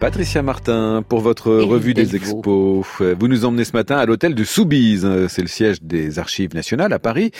Patricia Martin, pour votre revue des expos, vous nous emmenez ce matin à l'hôtel de Soubise, c'est le siège des archives nationales à Paris,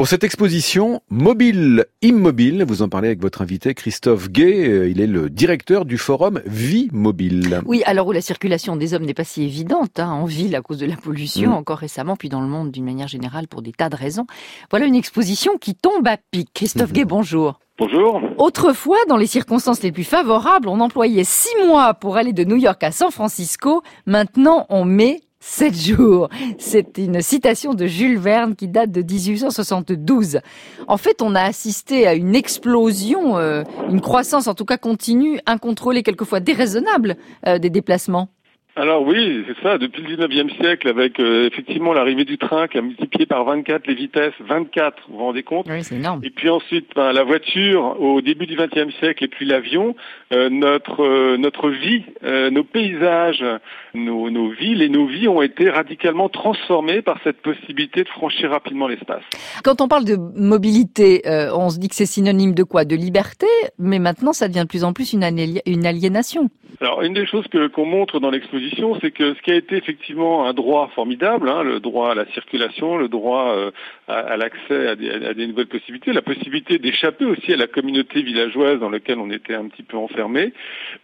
pour cette exposition Mobile Immobile. Vous en parlez avec votre invité Christophe Gay, il est le directeur du forum Vie Mobile. Oui, alors où la circulation des hommes n'est pas si évidente, hein, en ville à cause de la pollution, mm. encore récemment, puis dans le monde d'une manière générale pour des tas de raisons. Voilà une exposition qui tombe à pic. Christophe mm-hmm. Gay, bonjour. Bonjour. Autrefois, dans les circonstances les plus favorables, on employait six mois pour aller de New York à San Francisco. Maintenant, on met sept jours. C'est une citation de Jules Verne qui date de 1872. En fait, on a assisté à une explosion, euh, une croissance en tout cas continue, incontrôlée, quelquefois déraisonnable euh, des déplacements. Alors oui, c'est ça, depuis le 19e siècle, avec euh, effectivement l'arrivée du train qui a multiplié par 24 les vitesses, 24, vous vous rendez compte? Oui, c'est énorme. Et puis ensuite, ben, la voiture au début du 20e siècle et puis l'avion, euh, notre euh, notre vie, nos paysages, nos, nos villes et nos vies ont été radicalement transformées par cette possibilité de franchir rapidement l'espace. Quand on parle de mobilité, on se dit que c'est synonyme de quoi? De liberté, mais maintenant ça devient de plus en plus une, une aliénation. Alors une des choses que qu'on montre dans l'exposition c'est que ce qui a été effectivement un droit formidable, hein, le droit à la circulation, le droit euh, à, l'accès à, à, des nouvelles possibilités, la possibilité d'échapper aussi à la communauté villageoise dans laquelle on était un petit peu enfermé,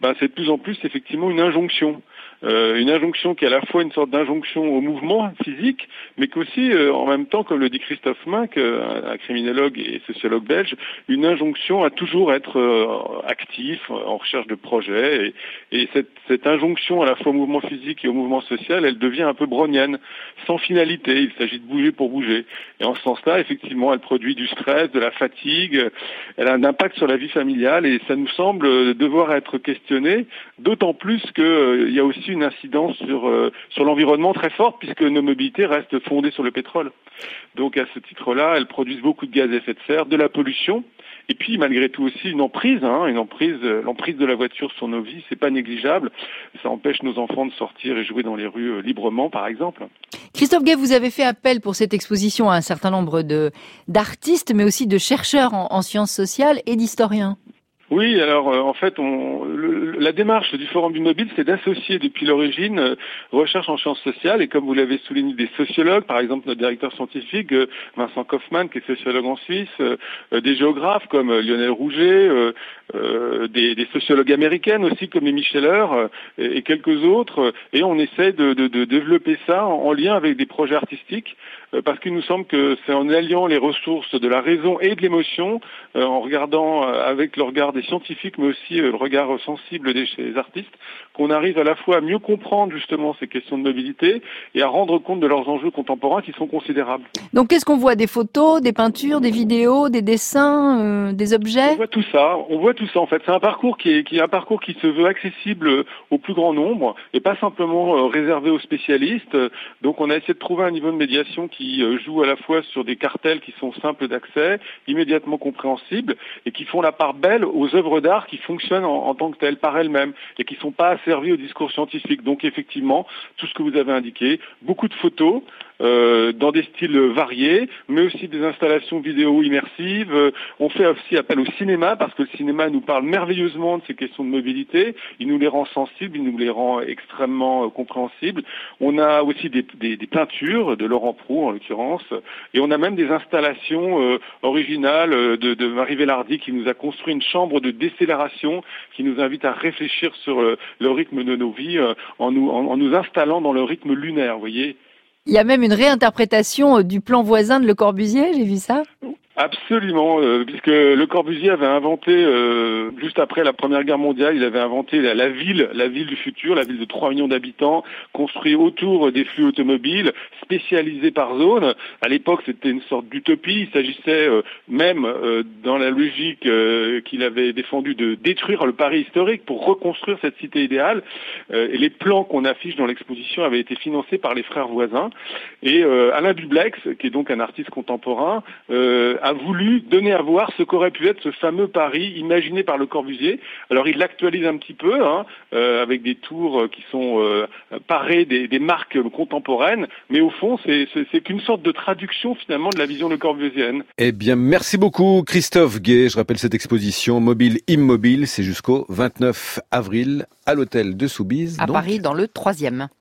ben, c'est de plus en plus effectivement une injonction. Euh, une injonction qui est à la fois une sorte d'injonction au mouvement physique, mais qu'aussi, euh, en même temps, comme le dit Christophe Mink, euh, un criminologue et sociologue belge, une injonction à toujours être actif, en recherche de projets. Et, et cette, cette, injonction à la fois au mouvement physique et au mouvement social, elle devient un peu brownienne, sans finalité. Il s'agit de bouger pour bouger. Et en ce sens-là, effectivement, elle produit du stress, de la fatigue, elle a un impact sur la vie familiale, et ça nous semble devoir être questionné, d'autant plus qu'il y a aussi une incidence sur, euh, sur l'environnement très forte puisque nos mobilités restent fondées sur le pétrole. Donc à ce titre-là, elles produisent beaucoup de gaz à effet de serre, de la pollution, et puis malgré tout aussi une emprise, hein, une emprise, euh, l'emprise de la voiture sur nos vies, c'est pas négligeable. Ça empêche nos enfants de sortir et jouer dans les rues euh, librement, par exemple. Christophe Gay, vous avez fait appel pour cette exposition à un certain nombre d'artistes, mais aussi de chercheurs en sciences sociales et d'historiens. Oui, alors euh, en fait, on, la démarche du Forum du Mobile, c'est d'associer depuis l'origine euh, recherche en sciences sociales. Et comme vous l'avez souligné, des sociologues, par exemple notre directeur scientifique euh, Vincent Kaufmann, qui est sociologue en Suisse, des géographes comme Lionel Rouget, des, des, sociologues américaines aussi comme Amy Scheller et, quelques autres, et on essaie de, de, de développer ça en, en, lien avec des projets artistiques parce qu'il nous semble que c'est en alliant les ressources de la raison et de l'émotion, en regardant avec le regard des scientifiques, mais aussi euh, le regard sensible des, artistes, qu'on arrive à la fois à mieux comprendre justement ces questions de mobilité et à rendre compte de leurs enjeux contemporains qui sont considérables. Donc qu'est-ce qu'on voit? Des photos, des peintures, des vidéos, des dessins, euh, des objets? On voit tout ça. On voit tout ça en fait. C'est un parcours qui est, qui est un parcours qui se veut accessible au plus grand nombre et pas simplement euh, réservé aux spécialistes. Donc on a essayé de trouver un niveau de médiation qui joue à la fois sur des cartels qui sont simples d'accès, immédiatement compréhensibles et qui font la part belle aux œuvres d'art qui fonctionnent en, tant que telles par elles-mêmes et qui ne sont pas asservies au discours scientifique. Donc effectivement, tout ce que vous avez indiqué, beaucoup de photos, euh, dans des styles variés, mais aussi des installations vidéo immersives. Euh, on fait aussi appel au cinéma parce que le cinéma nous parle merveilleusement de ces questions de mobilité. Il nous les rend sensibles, il nous les rend extrêmement euh, compréhensibles. On a aussi des, des, des, peintures de Laurent Prou en l'occurrence, et on a même des installations originales de, de Marie Vellardi qui nous a construit une chambre de décélération qui nous invite à réfléchir sur le, rythme de nos vies en nous, en nous installant dans le rythme lunaire, vous voyez. Il y a même une réinterprétation euh, du plan voisin de Le Corbusier, j'ai vu ça? Absolument, euh, puisque Le Corbusier avait inventé, euh, juste après la Première Guerre mondiale, il avait inventé la, ville, la ville du futur, la ville de 3 millions d'habitants, construite autour des flux automobiles, spécialisée par zone. À l'époque, c'était une sorte d'utopie. Il s'agissait euh, même, dans la logique qu'il avait défendue, de détruire le Paris historique pour reconstruire cette cité idéale. et les plans qu'on affiche dans l'exposition avaient été financés par les frères voisins. Et Alain Dublex, qui est donc un artiste contemporain, a voulu donner à voir ce qu'aurait pu être ce fameux Paris imaginé par Le Corbusier. Alors il l'actualise un petit peu, hein, euh, avec des tours qui sont euh, parées des, des, marques contemporaines, mais au fond c'est qu'une sorte de traduction finalement de la vision Le Corbusienne. Eh bien merci beaucoup Christophe Gay. Je rappelle cette exposition mobile immobile, c'est jusqu'au 29 avril à l'hôtel de Soubise. À Paris dans le troisième.